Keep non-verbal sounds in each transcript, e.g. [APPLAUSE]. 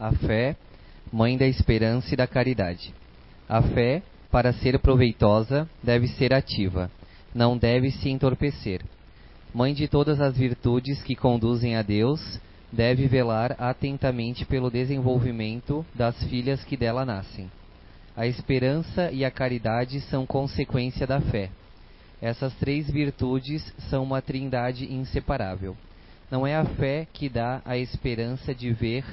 A fé, mãe da esperança e da caridade. A fé, para ser proveitosa, deve ser ativa, não deve se entorpecer. Mãe de todas as virtudes que conduzem a Deus, deve velar atentamente pelo desenvolvimento das filhas que dela nascem. A esperança e a caridade são consequência da fé. Essas três virtudes são uma trindade inseparável. Não é a fé que dá a esperança de ver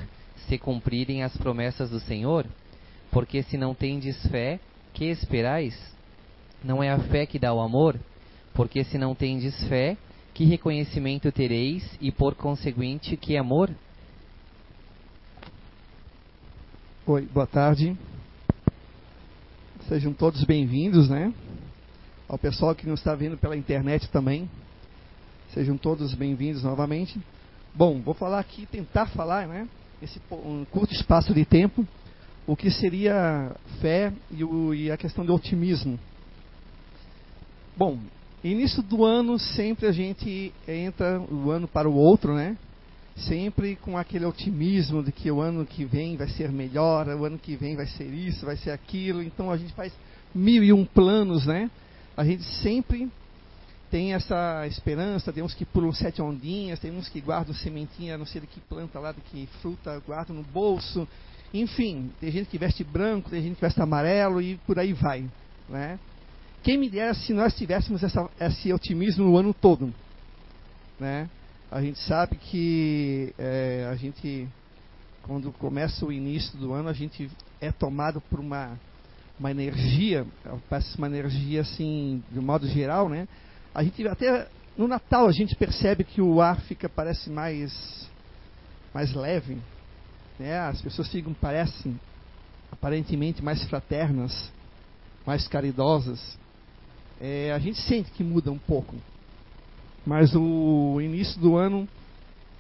se cumprirem as promessas do Senhor? Porque se não tendes fé, que esperais? Não é a fé que dá o amor? Porque se não tendes fé, que reconhecimento tereis e por conseguinte que amor? Oi, boa tarde. Sejam todos bem-vindos, né? Ao pessoal que nos está vendo pela internet também. Sejam todos bem-vindos novamente. Bom, vou falar aqui, tentar falar, né? Esse um curto espaço de tempo, o que seria fé e, o, e a questão do otimismo. Bom, Início do ano, sempre a gente entra o ano para o outro, né? Sempre com aquele otimismo de que o ano que vem vai ser melhor, o ano que vem vai ser isso, vai ser aquilo. Então a gente faz mil e um planos, né? A gente sempre tem essa esperança, tem uns que pulam sete ondinhas, tem uns que guardam sementinha, não sei de que planta lá, de que fruta, guardam no bolso. Enfim, tem gente que veste branco, tem gente que veste amarelo e por aí vai, né? Quem me dera se nós tivéssemos essa, esse otimismo o ano todo. Né? A gente sabe que é, a gente, quando começa o início do ano, a gente é tomado por uma, uma energia, uma energia assim, de modo geral, né? A gente até no Natal a gente percebe que o ar fica parece mais mais leve, né? As pessoas ficam parecem aparentemente mais fraternas, mais caridosas é, a gente sente que muda um pouco. Mas o início do ano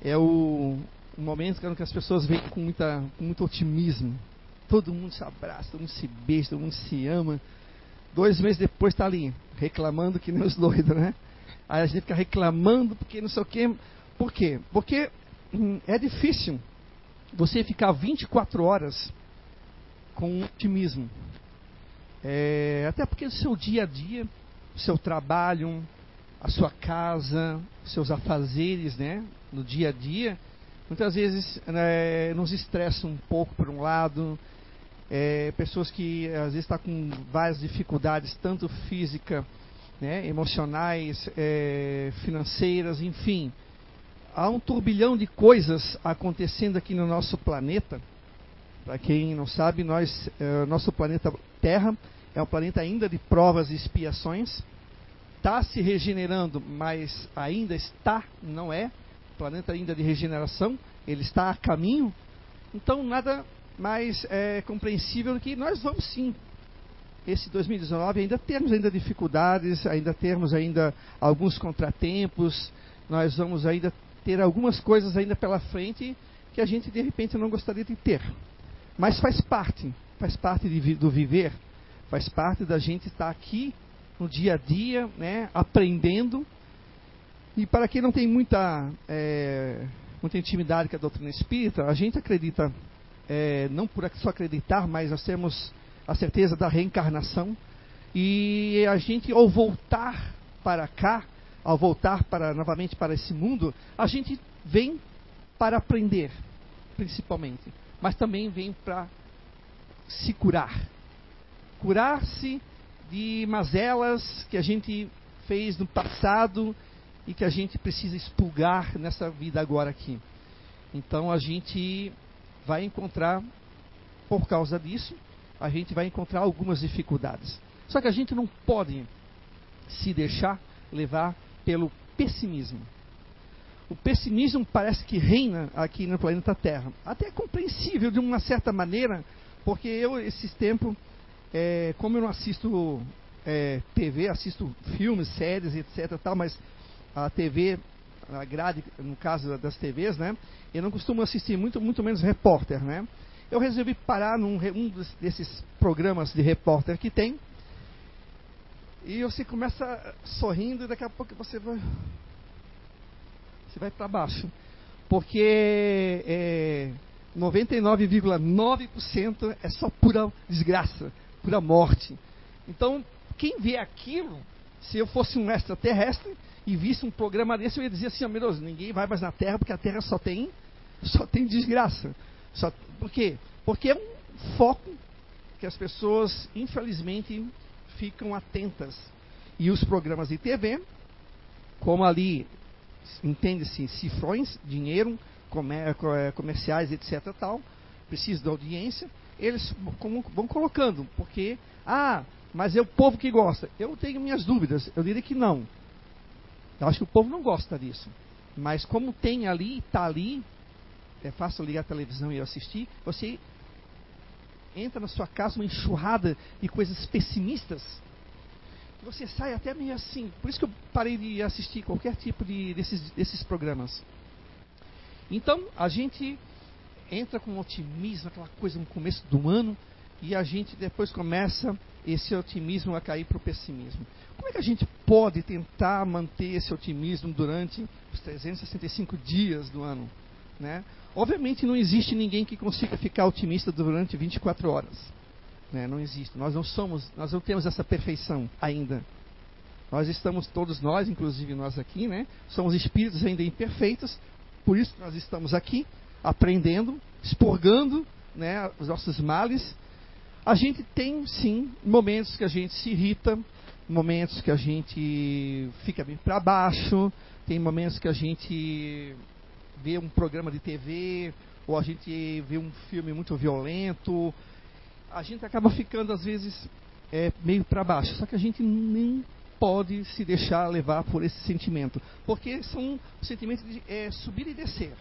é o, o momento que as pessoas vêm com, muita, com muito otimismo. Todo mundo se abraça, todo mundo se beija, todo mundo se ama. Dois meses depois está ali, reclamando que nem os doidos, né? Aí a gente fica reclamando porque não sei o quê. Por quê? Porque hum, é difícil você ficar 24 horas com otimismo. É, até porque o seu dia a dia o seu trabalho, a sua casa, os seus afazeres, né, no dia a dia, muitas vezes né, nos estressam um pouco por um lado, é, pessoas que às vezes estão tá com várias dificuldades, tanto física, né, emocionais, é, financeiras, enfim. Há um turbilhão de coisas acontecendo aqui no nosso planeta. Para quem não sabe, nós, é, nosso planeta Terra é um planeta ainda de provas e expiações. Está se regenerando, mas ainda está, não é, planeta ainda de regeneração, ele está a caminho. Então, nada mais é, compreensível que nós vamos sim, esse 2019, ainda termos ainda dificuldades, ainda termos ainda alguns contratempos, nós vamos ainda ter algumas coisas ainda pela frente que a gente de repente não gostaria de ter. Mas faz parte, faz parte de, do viver, faz parte da gente estar aqui no dia a dia, né, aprendendo. E para quem não tem muita, é, muita intimidade com a doutrina espírita, a gente acredita, é, não por só acreditar, mas nós temos a certeza da reencarnação. E a gente, ao voltar para cá, ao voltar para novamente para esse mundo, a gente vem para aprender, principalmente, mas também vem para se curar, curar-se de mazelas que a gente fez no passado e que a gente precisa expulgar nessa vida agora aqui. Então a gente vai encontrar, por causa disso, a gente vai encontrar algumas dificuldades. Só que a gente não pode se deixar levar pelo pessimismo. O pessimismo parece que reina aqui no planeta Terra. Até é compreensível de uma certa maneira, porque eu, esses tempos, é, como eu não assisto é, TV, assisto filmes, séries, etc. Tal, mas a TV, a grade, no caso das TVs, né? Eu não costumo assistir muito, muito menos repórter, né? Eu resolvi parar num um desses programas de repórter que tem. E você começa sorrindo e daqui a pouco você vai. Você vai para baixo. Porque é, 99,9% é só pura desgraça, pura morte. Então, quem vê aquilo, se eu fosse um extraterrestre e visse um programa desse, eu ia dizer assim, oh, meu Deus, ninguém vai mais na Terra porque a Terra só tem, só tem desgraça. Só, por quê? Porque é um foco que as pessoas, infelizmente, ficam atentas. E os programas de TV, como ali, entende-se, cifrões, dinheiro, comer, é, comerciais, etc. tal, precisa da audiência, eles vão colocando, porque, ah, mas é o povo que gosta. Eu tenho minhas dúvidas, eu diria que não. Eu acho que o povo não gosta disso. Mas como tem ali, está ali, é fácil ligar a televisão e assistir, você entra na sua casa uma enxurrada de coisas pessimistas, você sai até meio assim. Por isso que eu parei de assistir qualquer tipo de, desses, desses programas. Então, a gente entra com otimismo, aquela coisa no começo do ano, e a gente depois começa esse otimismo a cair para o pessimismo. Como é que a gente pode tentar manter esse otimismo durante os 365 dias do ano? Né? Obviamente não existe ninguém que consiga ficar otimista durante 24 horas. Né? Não existe. Nós não somos, nós não temos essa perfeição ainda. Nós estamos todos nós, inclusive nós aqui, né? Somos espíritos ainda imperfeitos, por isso nós estamos aqui aprendendo, expurgando, né, os nossos males. A gente tem sim momentos que a gente se irrita, momentos que a gente fica bem para baixo, tem momentos que a gente vê um programa de TV ou a gente vê um filme muito violento, a gente acaba ficando às vezes é, meio para baixo. Só que a gente nem pode se deixar levar por esse sentimento, porque são sentimentos de é, subir e descer,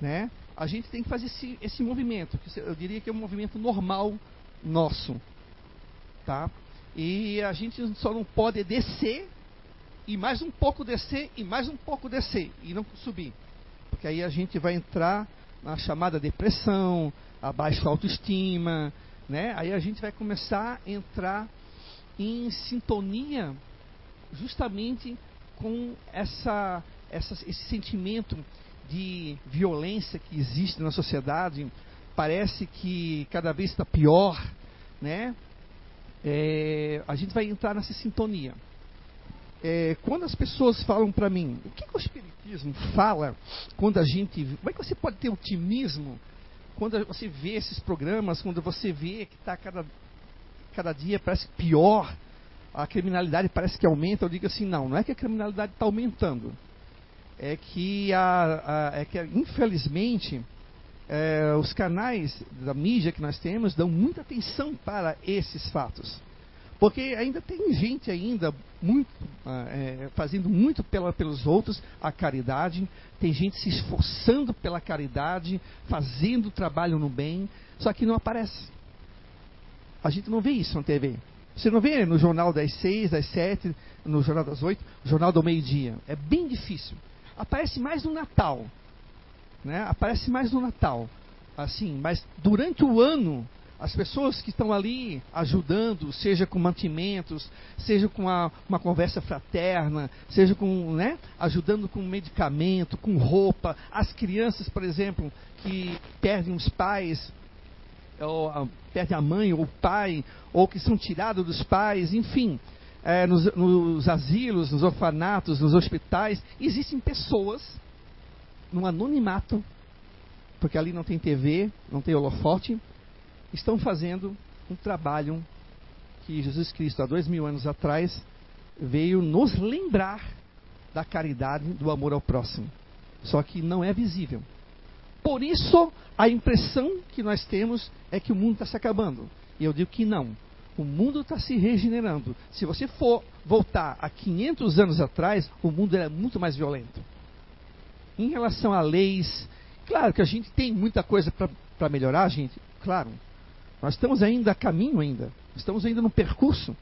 né? A gente tem que fazer esse, esse movimento, que eu diria que é um movimento normal nosso, tá? E a gente só não pode descer e mais um pouco descer e mais um pouco descer e não subir, porque aí a gente vai entrar na chamada depressão, a baixa autoestima, né? Aí a gente vai começar a entrar em sintonia justamente com essa, essa, esse sentimento de violência que existe na sociedade. Parece que cada vez está pior, né? É, a gente vai entrar nessa sintonia. É, quando as pessoas falam para mim, o que, que, o Espiritismo fala quando a gente. Como é que você pode ter otimismo quando você vê esses programas, quando você vê que está cada, cada dia parece pior, a criminalidade parece que aumenta, eu digo assim, não, não é que a criminalidade está aumentando. É que, a, a, é que infelizmente, é, os canais da mídia que nós temos dão muita atenção para esses fatos. Porque ainda tem gente ainda muito, ah, é, fazendo muito pela, pelos outros a caridade, tem gente se esforçando pela caridade, fazendo trabalho no bem, só que não aparece. A gente não vê isso na TV. Você não vê no jornal das seis, das sete, no jornal das oito, jornal do meio-dia. É bem difícil. Aparece mais no Natal. Né? Aparece mais no Natal. Assim, mas durante o ano as pessoas que estão ali ajudando, seja com mantimentos, seja com uma, conversa fraterna, seja com, né, ajudando com medicamento, com roupa, as crianças, por exemplo, que perdem os pais, ou perdem a mãe ou o pai, ou que são tirados dos pais, enfim, é, nos, nos asilos, nos orfanatos, nos hospitais, existem pessoas no anonimato, porque ali não tem TV, não tem holofote, estão fazendo um trabalho que Jesus Cristo, há dois mil anos atrás, veio nos lembrar da caridade, do amor ao próximo. Só que não é visível. Por isso, a impressão que nós temos é que o mundo está se acabando. E eu digo que não. O mundo está se regenerando. Se você for voltar a 500 anos atrás, o mundo era muito mais violento. Em relação a leis, claro que a gente tem muita coisa para melhorar, gente. Claro, nós estamos ainda a caminho ainda. Estamos ainda no percurso.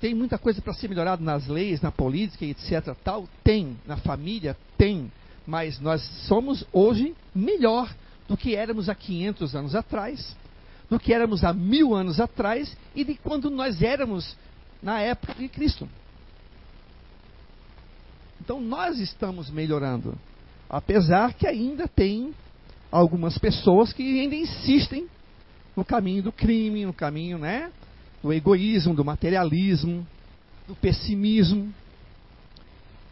Tem muita coisa para ser melhorado nas leis, na política, etc. Tal tem na família, tem. Mas nós somos hoje melhor do que éramos há 500 anos atrás, do que éramos há mil anos atrás e de quando nós éramos na época de Cristo. Então nós estamos melhorando, apesar que ainda tem algumas pessoas que ainda insistem no caminho do crime, no caminho né, do egoísmo, do materialismo, do pessimismo.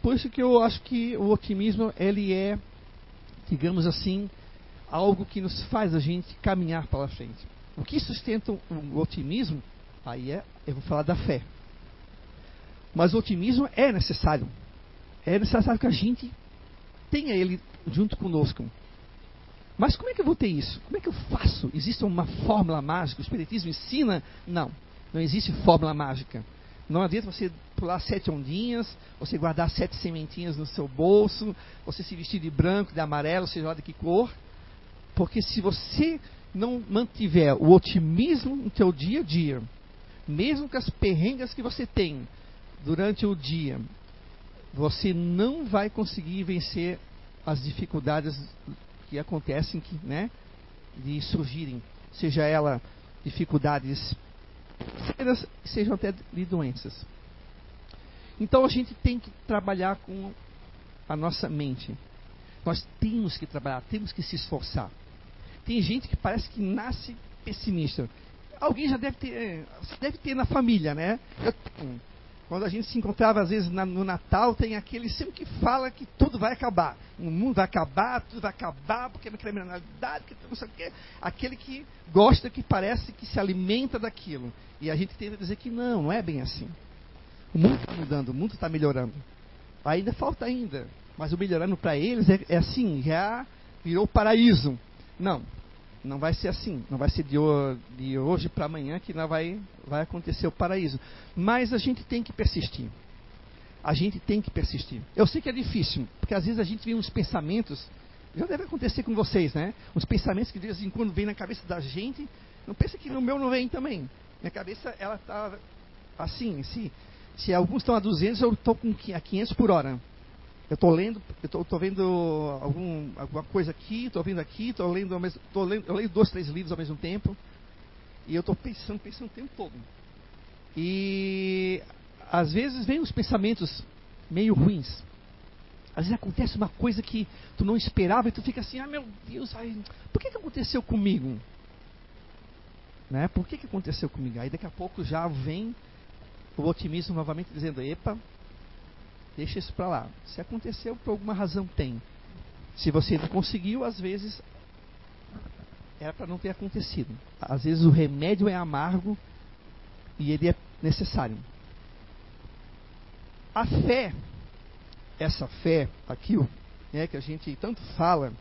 Por isso que eu acho que o otimismo ele é, digamos assim, algo que nos faz a gente caminhar para frente. O que sustenta o otimismo, aí é, eu vou falar da fé. Mas o otimismo é necessário. É necessário que a gente tenha ele junto conosco. Mas como é que eu vou ter isso? Como é que eu faço? Existe uma fórmula mágica? O Espiritismo ensina? Não, não existe fórmula mágica. Não adianta você pular sete ondinhas, você guardar sete sementinhas no seu bolso, você se vestir de branco, de amarelo, seja lá de que cor. Porque se você não mantiver o otimismo no teu dia a dia, mesmo com as perrengas que você tem durante o dia, você não vai conseguir vencer as dificuldades que acontecem, que, né, de surgirem, seja ela dificuldades sérias, sejam até de doenças. Então a gente tem que trabalhar com a nossa mente. Nós temos que trabalhar, temos que se esforçar. Tem gente que parece que nasce pessimista. Alguém já deve ter, deve ter na família, né? Eu, quando a gente se encontrava, às vezes, na, no Natal, tem aquele sempre que fala que tudo vai acabar. O mundo vai acabar, tudo vai acabar, porque é uma criminalidade, que não sei o quê. Aquele que gosta, que parece que se alimenta daquilo. E a gente tenta dizer que não, não é bem assim. O mundo está mudando, o mundo está melhorando. Ainda falta ainda. Mas o melhorando para eles é, é assim, já virou paraíso. Não, não vai ser assim. Não vai ser de, de hoje para amanhã que não vai, vai acontecer o paraíso. Mas a gente tem que persistir. A gente tem que persistir. Eu sei que é difícil, porque às vezes a gente vê uns pensamentos, já deve acontecer com vocês, né? Uns pensamentos que de vez em quando vêm na cabeça da gente. Não pensa que no meu não vem também. Minha cabeça, ela está assim, se, se alguns estão a 200, eu estou a 500 por hora. Eu estou lendo, eu estou vendo algum, alguma coisa aqui, estou vendo aqui, estou lendo, tô lendo, eu leio dois, três livros ao mesmo tempo. E eu estou pensando, pensando o tempo todo. E às vezes vem os pensamentos meio ruins. Às vezes acontece uma coisa que tu não esperava e tu fica assim, ah meu Deus, ai, por que, que aconteceu comigo? Né? Por que, que aconteceu comigo? Aí daqui a pouco já vem o otimismo novamente dizendo, epa, Deixa isso para lá. Se aconteceu, por alguma razão tem. Se você não conseguiu, às vezes era para não ter acontecido. Às vezes o remédio é amargo e ele é necessário. A fé, essa fé aqui, né, que a gente tanto fala,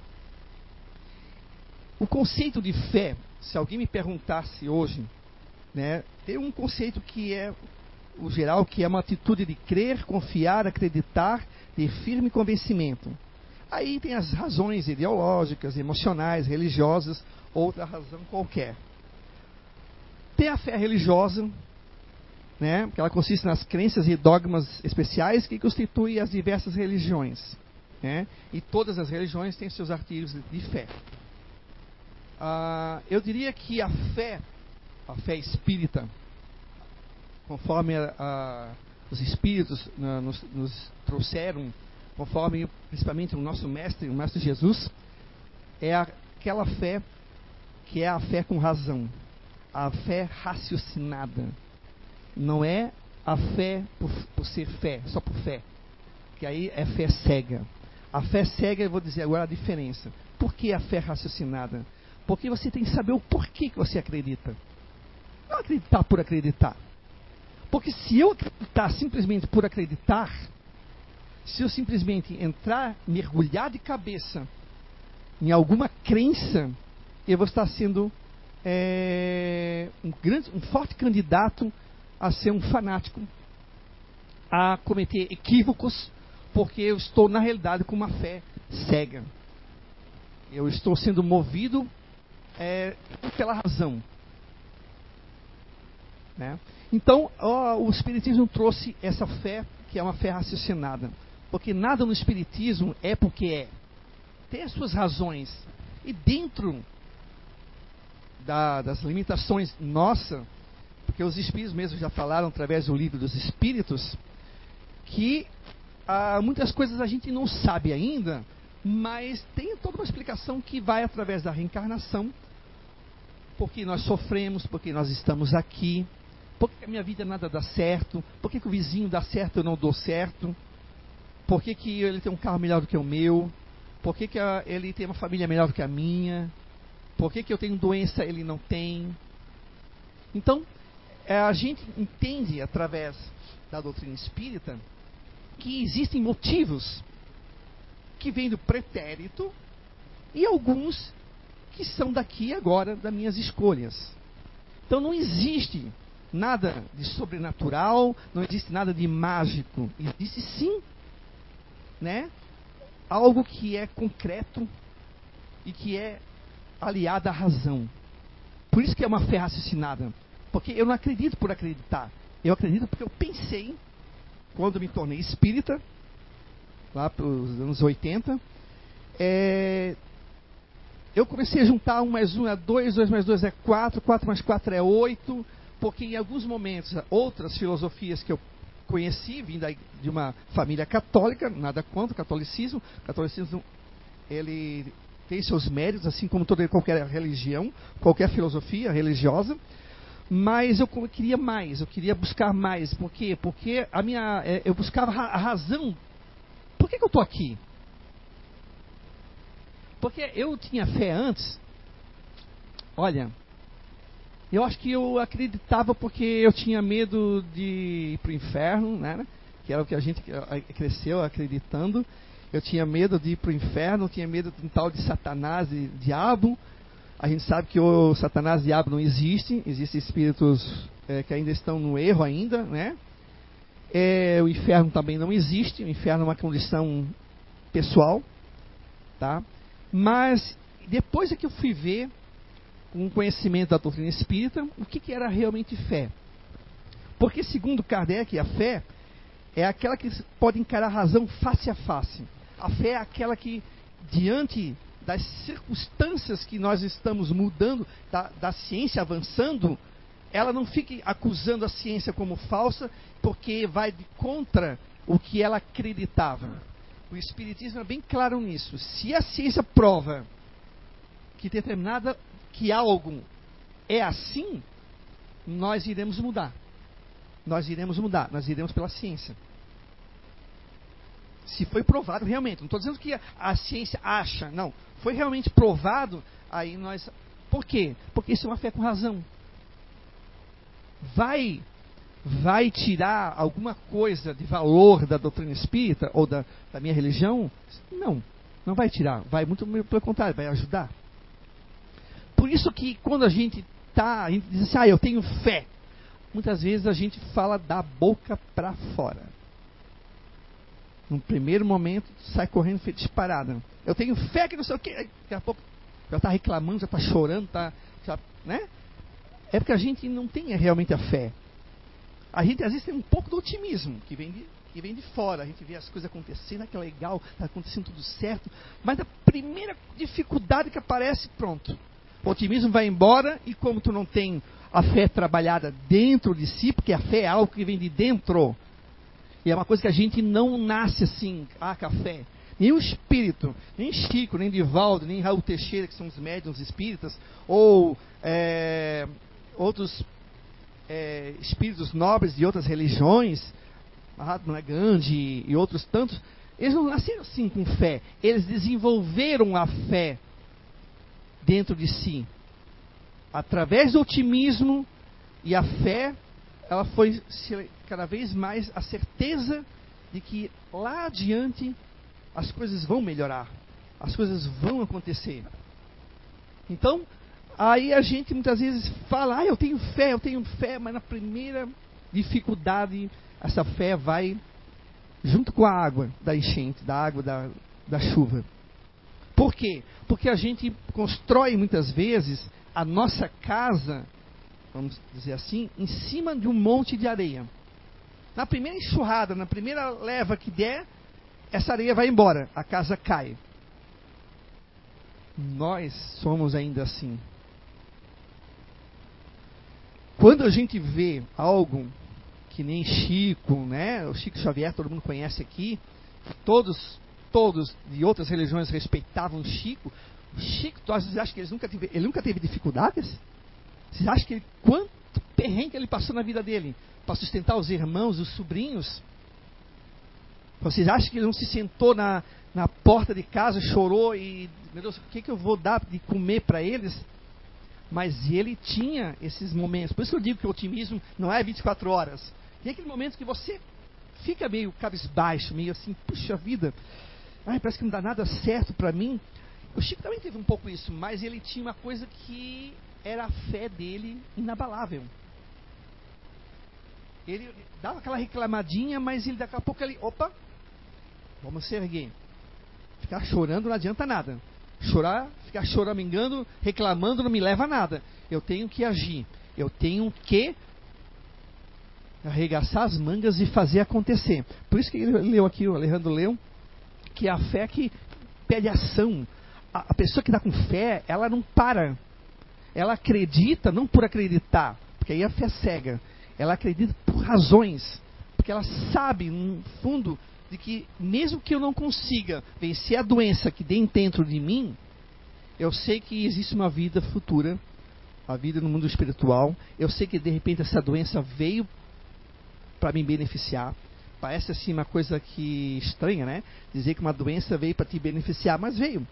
o conceito de fé, se alguém me perguntasse hoje, né, tem um conceito que é o geral, que é uma atitude de crer, confiar, acreditar, de firme convencimento. Aí tem as razões ideológicas, emocionais, religiosas, outra razão qualquer. Tem a fé religiosa, né, que ela consiste nas crenças e dogmas especiais que constituem as diversas religiões. Né, e todas as religiões têm seus artigos de fé. Ah, eu diria que a fé, a fé espírita, conforme a, a, os Espíritos na, nos, nos, trouxeram, conforme principalmente o nosso Mestre, o Mestre Jesus, é aquela fé que é a fé com razão, a fé raciocinada. Não é a fé por, por ser fé, só por fé, que aí é fé cega. A fé cega, eu vou dizer agora a diferença. Por que a fé raciocinada? Porque você tem que saber o porquê que você acredita. Não acreditar por acreditar. Porque se eu acreditar simplesmente por acreditar, se eu simplesmente entrar, mergulhar de cabeça em alguma crença, eu vou estar sendo é, um, grande, um forte candidato a ser um fanático, a cometer equívocos, porque eu estou, na realidade, com uma fé cega. Eu estou sendo movido é, pela razão. Né? Então, o Espiritismo trouxe essa fé, que é uma fé raciocinada. Porque nada no Espiritismo é porque é. Tem as suas razões. E dentro da, das limitações nossa, porque os Espíritos mesmo já falaram através do livro dos Espíritos, que ah, muitas coisas a gente não sabe ainda, Mas tem toda uma explicação que vai através da reencarnação, porque nós sofremos, porque nós estamos aqui, porque a minha vida nada dá certo, porque que o vizinho dá certo e eu não dou certo, porque que ele tem um carro melhor do que o meu, porque que a, ele tem uma família melhor do que a minha, porque que eu tenho doença e ele não tem. Então, é, a gente entende através da doutrina espírita que existem motivos que vêm do pretérito e alguns que são daqui agora das minhas escolhas. Então não existe nada de sobrenatural, não existe nada de mágico. Existe sim, né, algo que é concreto e que é aliado à razão. Por isso que é uma fé raciocinada. Porque eu não acredito por acreditar. Eu acredito porque eu pensei, quando me tornei espírita, lá pelos anos 80, é, eu comecei a juntar um mais um é dois, dois mais dois é quatro, quatro mais quatro é oito, porque em alguns momentos, outras filosofias que eu conheci, vindo de uma família católica, nada contra o catolicismo, o catolicismo ele tem seus méritos, assim como toda qualquer religião, qualquer filosofia religiosa, mas eu queria mais, eu queria buscar mais. Por quê? Porque a minha, é, eu buscava a razão. Por que, que eu estou aqui? Porque eu tinha fé antes. Olha, eu acho que eu acreditava porque eu tinha medo de ir para o inferno, né? que era o que a gente cresceu acreditando. Eu tinha medo de ir para o inferno, tinha medo de um tal de Satanás e diabo. A gente sabe que o Satanás e diabo não existem, existem espíritos é, que ainda estão no erro ainda, né? É, o inferno também não existe, o inferno é uma condição pessoal, tá? Mas depois é que eu fui ver, com o conhecimento da doutrina espírita, o que, que era realmente fé. Porque, segundo Kardec, a fé é aquela que pode encarar a razão face a face. A fé é aquela que, diante das circunstâncias que nós estamos mudando, da, da ciência avançando, ela não fique acusando a ciência como falsa, porque vai de contra o que ela acreditava. O Espiritismo é bem claro nisso. Se a ciência prova que determinada que algo é assim, nós iremos mudar. Nós iremos mudar, nós iremos pela ciência se foi provado realmente. Não estou dizendo que a, ciência acha, não. Foi realmente provado, aí nós. Por quê? Porque isso é uma fé com razão. Vai vai tirar alguma coisa de valor da doutrina espírita ou da, da minha religião? Não, não vai tirar. Vai muito pelo contrário, vai ajudar. Por isso que quando a gente tá, a gente diz assim, ah, eu tenho fé. Muitas vezes a gente fala da boca para fora. No primeiro momento, sai correndo disparada. Eu tenho fé que não sei o que. Daqui a pouco já está reclamando, já está chorando, tá, já, né? É porque a gente não tem realmente a fé. A gente às vezes tem um pouco do otimismo que vem de, que vem de fora. A gente vê as coisas acontecendo, ah, que legal, está acontecendo tudo certo. Mas a primeira dificuldade que aparece, pronto. O otimismo vai embora e como tu não tem a fé trabalhada dentro de si, porque a fé é algo que vem de dentro, e é uma coisa que a gente não nasce assim, ah, café. Nem o espírito, nem Chico, nem Divaldo, nem Raul Teixeira, que são os médiums espíritas, ou é, outros é, espíritos nobres de outras religiões, Mahatma Gandhi e outros tantos, eles não nasceram assim com fé. Eles desenvolveram a fé dentro de si. Através do otimismo e a fé, ela foi cada vez mais a certeza de que lá adiante as coisas vão melhorar, as coisas vão acontecer. Então, aí a gente muitas vezes fala, ah, eu tenho fé, eu tenho fé, mas na primeira dificuldade, essa fé vai junto com a água da enchente, da água da, da chuva. Por quê? Porque a gente constrói muitas vezes a nossa casa, vamos dizer assim, em cima de um monte de areia. Na primeira enxurrada, na primeira leva que der, essa areia vai embora, a casa cai. Nós somos ainda assim. Quando a gente vê algo que nem Chico, né? O Chico Xavier, todo mundo conhece aqui, todos todos de outras religiões respeitavam Chico, Chico, vocês acham que ele nunca teve, ele nunca teve dificuldades? Vocês acham que ele, quanto perrengue ele passou na vida dele para sustentar os irmãos, os sobrinhos? Vocês acham que ele não se sentou na, na porta de casa, chorou e, meu Deus, o que, que eu vou dar de comer para eles? Mas ele tinha esses momentos. Por isso que eu digo que o otimismo não é 24 horas. Tem aquele momento que você fica meio cabisbaixo, meio assim, puxa vida, ai, parece que não dá nada certo para mim. O Chico também teve um pouco isso, mas ele tinha uma coisa que era a fé dele inabalável. Ele dava aquela reclamadinha, mas ele daqui a pouco ele, opa, vamos se erguer. Ficar chorando não adianta nada. Chorar, ficar choramingando, reclamando não me leva a nada. Eu tenho que agir. Eu tenho que arregaçar as mangas e fazer acontecer. Por isso que ele leu aqui, o Alejandro leu, que é a fé que pede ação. A, a pessoa que está com fé, ela não para. Ela acredita não por acreditar, porque aí a fé é cega. Ela acredita por razões, porque ela sabe, no fundo, de que mesmo que eu não consiga vencer a doença que tem dentro de mim, eu sei que existe uma vida futura, a vida no mundo espiritual. Eu sei que de repente essa doença veio para me beneficiar. Parece assim uma coisa que estranha, né? Dizer que uma doença veio para te beneficiar, mas veio.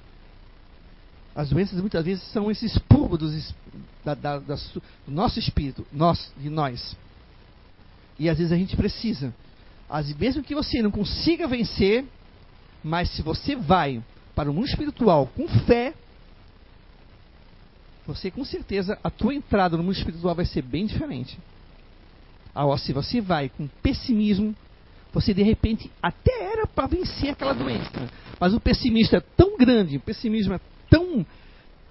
As doenças muitas vezes são esses púrburos da, da, da, do nosso espírito, nós, de nós. E às vezes a gente precisa. As, mesmo que você não consiga vencer, mas se você vai para o mundo espiritual com fé, você com certeza, a tua entrada no mundo espiritual vai ser bem diferente. Agora, se você vai com pessimismo, você de repente até era para vencer aquela doença, mas o pessimismo é tão grande, o pessimismo é tão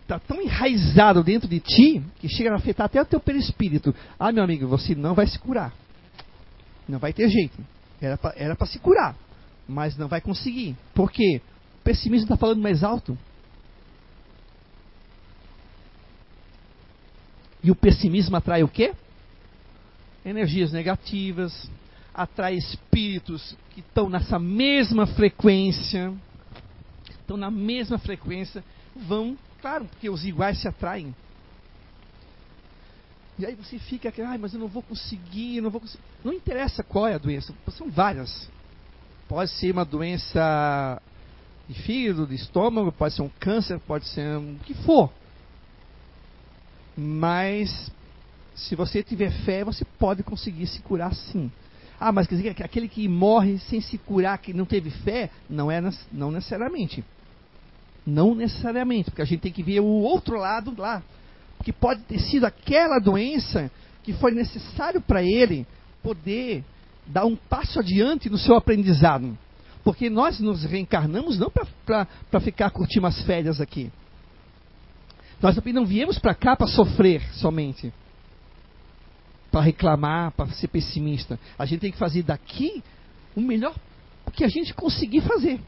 está tão enraizado dentro de ti que chega a afetar até o teu perispírito. Ah, meu amigo, você não vai se curar. Não vai ter jeito. Era para se curar, mas não vai conseguir. Por quê? O pessimismo está falando mais alto. E o pessimismo atrai o quê? Energias negativas, atrai espíritos que estão nessa mesma frequência, estão na mesma frequência vão, claro, porque os iguais se atraem. E aí você fica, ai, mas eu não vou conseguir, não vou conseguir. Não interessa qual é a doença, são várias. Pode ser uma doença de fígado, de estômago, pode ser um câncer, pode ser um, o que for. Mas se você tiver fé, você pode conseguir se curar sim. Ah, mas quer dizer que aquele que morre sem se curar, que não teve fé, não é não necessariamente. Não necessariamente, porque a gente tem que ver o outro lado lá. Porque pode ter sido aquela doença que foi necessário para ele poder dar um passo adiante no seu aprendizado. Porque nós nos reencarnamos não para ficar curtindo as férias aqui. Nós também não viemos para cá para sofrer somente. Para reclamar, para ser pessimista. A gente tem que fazer daqui o melhor que a gente conseguir fazer.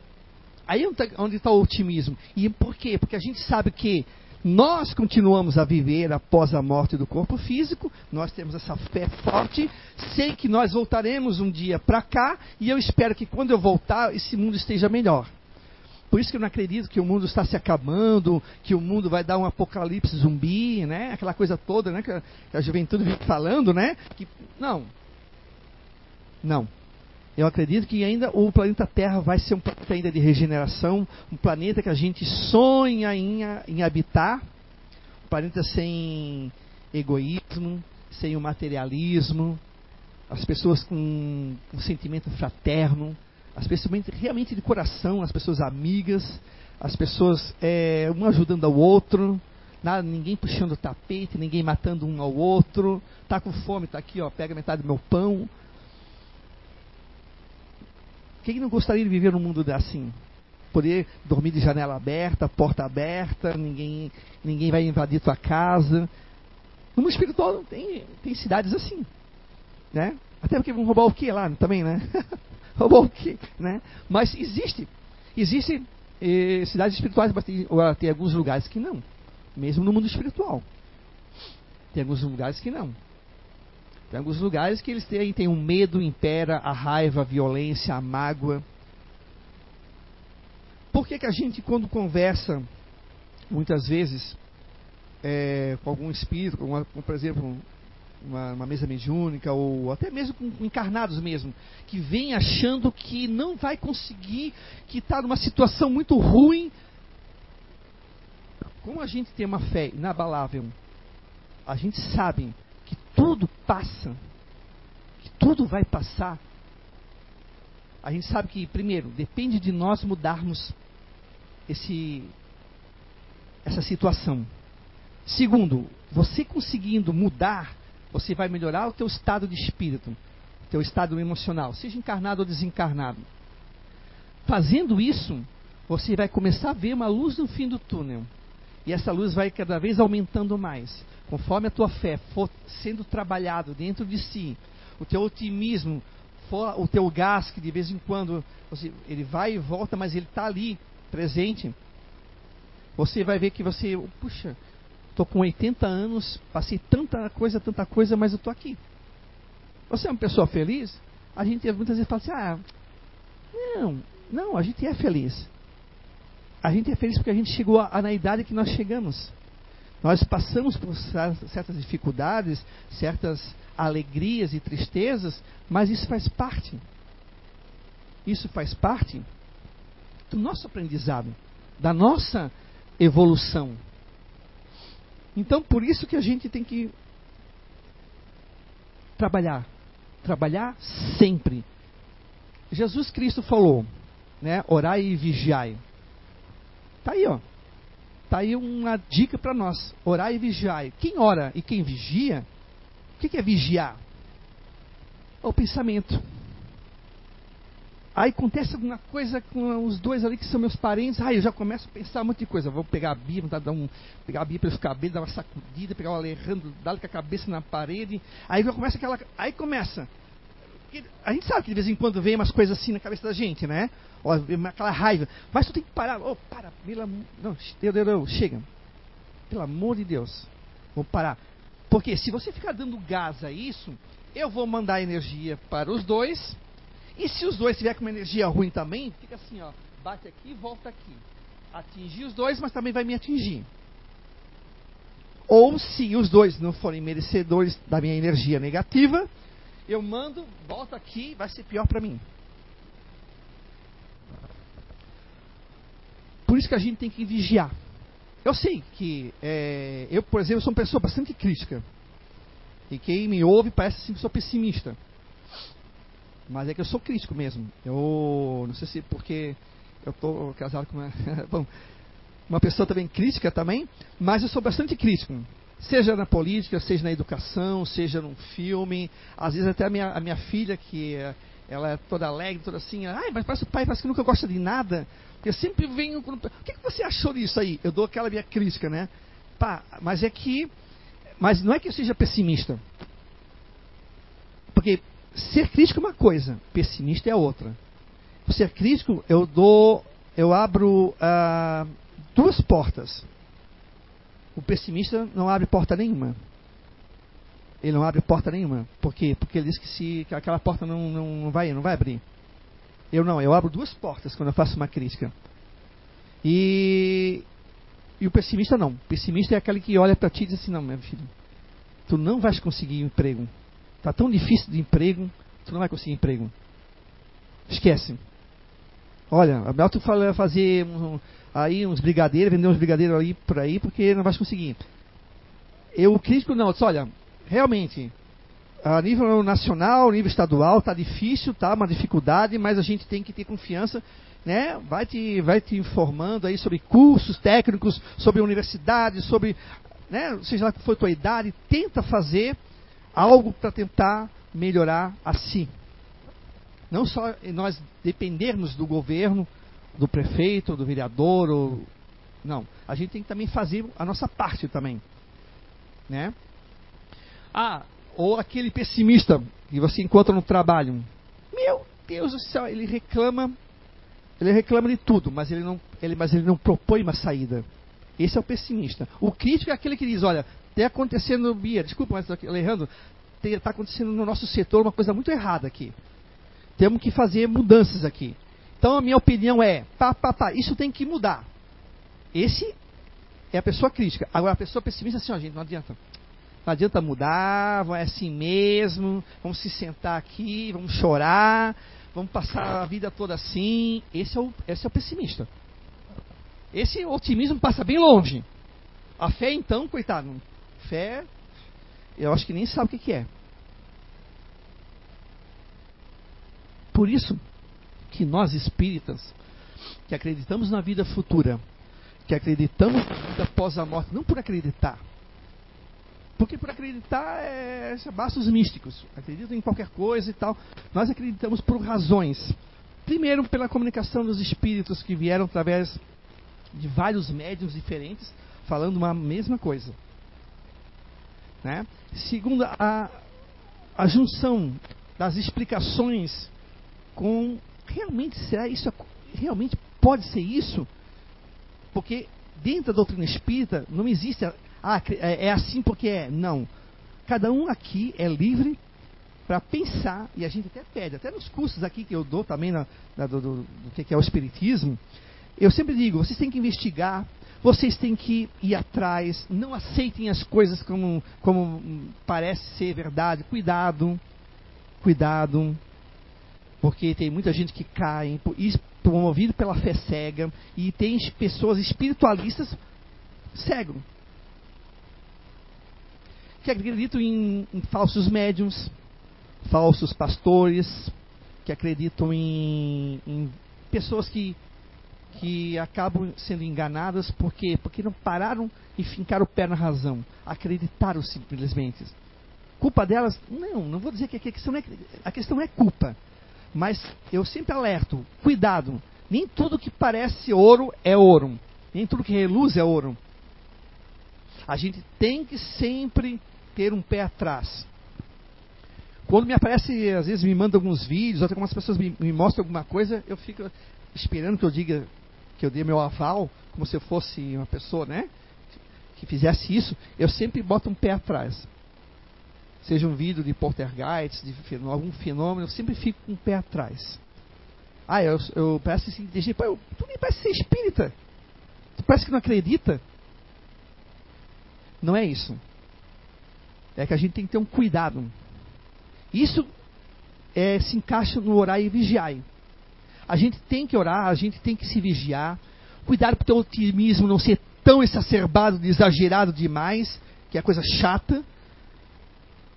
Aí onde está o otimismo. E por quê? Porque a gente sabe que nós continuamos a viver após a morte do corpo físico, nós temos essa fé forte, sei que nós voltaremos um dia para cá e eu espero que quando eu voltar esse mundo esteja melhor. Por isso que eu não acredito que o mundo está se acabando, que o mundo vai dar um apocalipse zumbi, né? Aquela coisa toda, né? Que a, juventude vem falando, né? Que, não. Não. Eu acredito que ainda o planeta Terra vai ser um planeta ainda de regeneração, um planeta que a gente sonha em, em habitar, um planeta sem egoísmo, sem o materialismo, as pessoas com um sentimento fraterno, as pessoas realmente de coração, as pessoas amigas, as pessoas é, um ajudando ao outro, nada, ninguém puxando o tapete, ninguém matando um ao outro, tá com fome, tá aqui, ó, pega metade do meu pão, quem não gostaria de viver num mundo assim? Poder dormir de janela aberta, porta aberta, ninguém, ninguém vai invadir tua casa. No mundo espiritual tem, tem cidades assim. Né? Até porque vão roubar o que lá também, né? [LAUGHS] o que, né? Mas existe. Existe eh, cidades espirituais, mas tem, tem alguns lugares que não. Mesmo no mundo espiritual. Tem alguns lugares que não. Tem alguns lugares que eles têm, têm um medo, impera a raiva, a violência, a mágoa. Por que, que a gente, quando conversa, muitas vezes, é, com algum espírito, com, uma, com por exemplo, uma, uma, mesa mediúnica, ou até mesmo com, encarnados mesmo, que vem achando que não vai conseguir, que está numa situação muito ruim. Como a gente tem uma fé inabalável, a gente sabe que tudo passa, que tudo vai passar. A gente sabe que, primeiro, depende de nós mudarmos esse, essa situação. Segundo, você conseguindo mudar, você vai melhorar o teu estado de espírito, teu estado emocional, seja encarnado ou desencarnado. Fazendo isso, você vai começar a ver uma luz no fim do túnel. E essa luz vai cada vez aumentando mais. Conforme a tua fé for sendo trabalhado dentro de si, o teu otimismo, o teu gás que de vez em quando ele vai e volta, mas ele está ali presente. Você vai ver que você, puxa, estou com 80 anos, passei tanta coisa, tanta coisa, mas eu estou aqui. Você é uma pessoa feliz? A gente muitas vezes fala assim, ah, não, não, a gente é feliz. A gente é feliz porque a gente chegou a, a, na idade que nós chegamos. Nós passamos por certas dificuldades, certas alegrias e tristezas, mas isso faz parte. Isso faz parte do nosso aprendizado, da nossa evolução. Então, por isso que a gente tem que trabalhar, trabalhar sempre. Jesus Cristo falou, né, orai e vigiai. Tá aí, ó. Tá aí uma dica para nós, orar e vigiai. Quem ora e quem vigia, o que, que é vigiar? É o pensamento. Aí acontece alguma coisa com os dois ali que são meus parentes. Aí eu já começo a pensar um monte de coisa. Vou pegar a Bíblia, dar um, pegar a Bíblia pelos cabelos, dar uma sacudida, pegar o Alejandro, dar com a cabeça na parede. Aí já começa aquela. Aí começa. A gente sabe que de vez em quando vem umas coisas assim na cabeça da gente, né? Aquela raiva. Mas tu tem que parar. Oh, para, pelo. Não, Deus, Deus, Deus, chega. Pelo amor de Deus. Vou parar. Porque se você ficar dando gás a isso, eu vou mandar energia para os dois e se os dois tiver com uma energia ruim também, fica assim, ó, bate aqui e volta aqui. Atingir os dois, mas também vai me atingir. Ou se os dois não forem merecedores da minha energia negativa, eu mando, volta aqui, vai ser pior para mim. Por isso que a gente tem que vigiar. Eu sei que é, eu, por exemplo, sou uma pessoa bastante crítica. E quem me ouve parece assim que sou pessimista. Mas é que eu sou crítico mesmo. Eu não sei se porque eu estou casado com uma, [LAUGHS] bom, uma pessoa também crítica também, mas eu sou bastante crítico. Seja na política, seja na educação, seja num filme. Às vezes até a minha, a minha filha, que ela é toda alegre, toda assim, ai, mas parece o pai parece que nunca gosta de nada. Eu sempre venho. O que, que você achou disso aí? Eu dou aquela minha crítica, né? Pá, mas é que. Mas não é que eu seja pessimista. Porque ser crítico é uma coisa, pessimista é outra. Ser crítico, eu dou, eu abro ah, duas portas. O pessimista não abre porta nenhuma. Ele não abre porta nenhuma. Por quê? Porque ele diz que se que aquela porta não, não, não, vai, não vai abrir. Eu não, eu abro duas portas quando eu faço uma crítica. E, e o pessimista não. O pessimista é aquele que olha para ti e diz assim: Não, meu filho, tu não vais conseguir um emprego. Está tão difícil de emprego, tu não vai conseguir emprego. Esquece. Olha, melhor tu fazer um, aí uns brigadeiros, vender uns brigadeiros aí por aí, porque não vai conseguir. Eu, crítico não, disse, olha, realmente, a nível nacional, a nível estadual, está difícil, tá uma dificuldade, mas a gente tem que ter confiança, né? Vai te, vai te informando aí sobre cursos técnicos, sobre universidades, sobre, né? Seja lá que for a tua idade, tenta fazer algo para tentar melhorar a si. Não só nós dependermos do governo, do prefeito, do vereador, ou, não. A gente tem que também fazer a nossa parte também. Né? Ah, ou aquele pessimista que você encontra no trabalho. Meu Deus do céu, ele reclama, ele reclama de tudo, mas ele não, ele, mas ele não propõe uma saída. Esse é o pessimista. O crítico é aquele que diz, olha, Está acontecendo, Bia, desculpa, mas Alejandro, está acontecendo no nosso setor uma coisa muito errada aqui. Temos que fazer mudanças aqui. Então a minha opinião é, pá, pá, pá, isso tem que mudar. Esse é a pessoa crítica. Agora a pessoa pessimista assim, ó, gente, não adianta. Não adianta mudar, é assim mesmo, vamos se sentar aqui, vamos chorar, vamos passar a vida toda assim. Esse é o, esse é o pessimista. Esse otimismo passa bem longe. A fé, então, coitado, fé, eu acho que nem sabe o que, é. Por isso que nós espíritas, que acreditamos na vida futura, que acreditamos na vida após a morte, não por acreditar, porque por acreditar é, basta os místicos, acreditam em qualquer coisa e tal. Nós acreditamos por razões. Primeiro, pela comunicação dos espíritos que vieram através de vários médiums diferentes, falando uma mesma coisa. Né? Segundo, a, a junção das explicações com realmente será isso realmente pode ser isso? Porque dentro da doutrina espírita não existe ah, é, assim porque é. Não. Cada um aqui é livre para pensar, e a gente até pede, até nos cursos aqui que eu dou também na, na, do, do, do, que é o Espiritismo, eu sempre digo, vocês têm que investigar, vocês têm que ir atrás, não aceitem as coisas como, como parece ser verdade, cuidado, cuidado, porque tem muita gente que cai, promovido pela fé cega, e tem pessoas espiritualistas cegos, que acreditam em, em falsos médiums, falsos pastores, que acreditam em, em pessoas que, que acabam sendo enganadas porque, porque não pararam e fincaram o pé na razão, acreditaram simplesmente. Culpa delas? Não, não vou dizer que a questão é, a questão é culpa, mas eu sempre alerto, cuidado, nem tudo que parece ouro é ouro, nem tudo que reluz é ouro. A gente tem que sempre ter um pé atrás. Quando me aparece, às vezes me manda alguns vídeos, até algumas pessoas me, me mostram alguma coisa, eu fico esperando que eu diga que eu dê meu aval, como se eu fosse uma pessoa, né? Que fizesse isso, eu sempre boto um pé atrás. Seja um vídeo de poltergeist, de algum fenômeno, eu sempre fico com um pé atrás. Ah, eu, eu parece assim, de, pô, tu nem parece ser espírita. Tu parece que não acredita. Não é isso é que a gente tem que ter um cuidado. Isso é, se encaixa no orar e vigiar. A gente tem que orar, a gente tem que se vigiar. Cuidado para o teu otimismo não ser tão exacerbado, exagerado demais, que é coisa chata.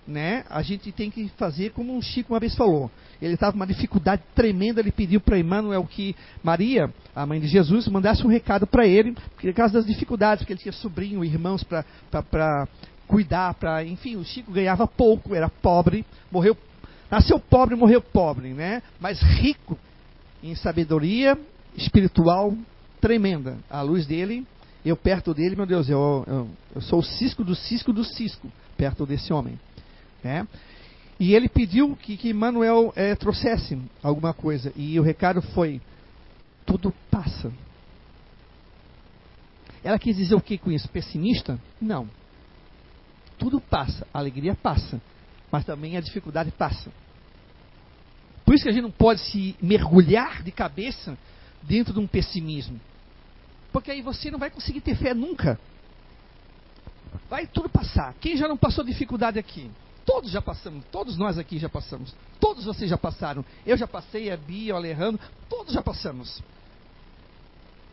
Né? A gente tem que fazer como o Chico uma vez falou. Ele estava com uma dificuldade tremenda, ele pediu para Emmanuel que Maria, a mãe de Jesus, mandasse um recado para ele, por causa das dificuldades, porque ele tinha sobrinho, irmãos para cuidar para, enfim, o Chico ganhava pouco, era pobre, morreu, nasceu pobre, morreu pobre, né? Mas rico em sabedoria espiritual tremenda. A luz dele, eu perto dele, meu Deus, eu, eu, eu sou o cisco do cisco do cisco perto desse homem, né? E ele pediu que, que Manuel é, trouxesse alguma coisa. E o recado foi: tudo passa. Ela quis dizer o que com isso? Pessimista? Não tudo passa, a alegria passa, mas também a dificuldade passa. Por isso que a gente não pode se mergulhar de cabeça dentro de um pessimismo. Porque aí você não vai conseguir ter fé nunca. Vai tudo passar. Quem já não passou dificuldade aqui? Todos já passamos, todos nós aqui já passamos. Todos vocês já passaram. Eu já passei, a Bia, o Alejandro, todos já passamos.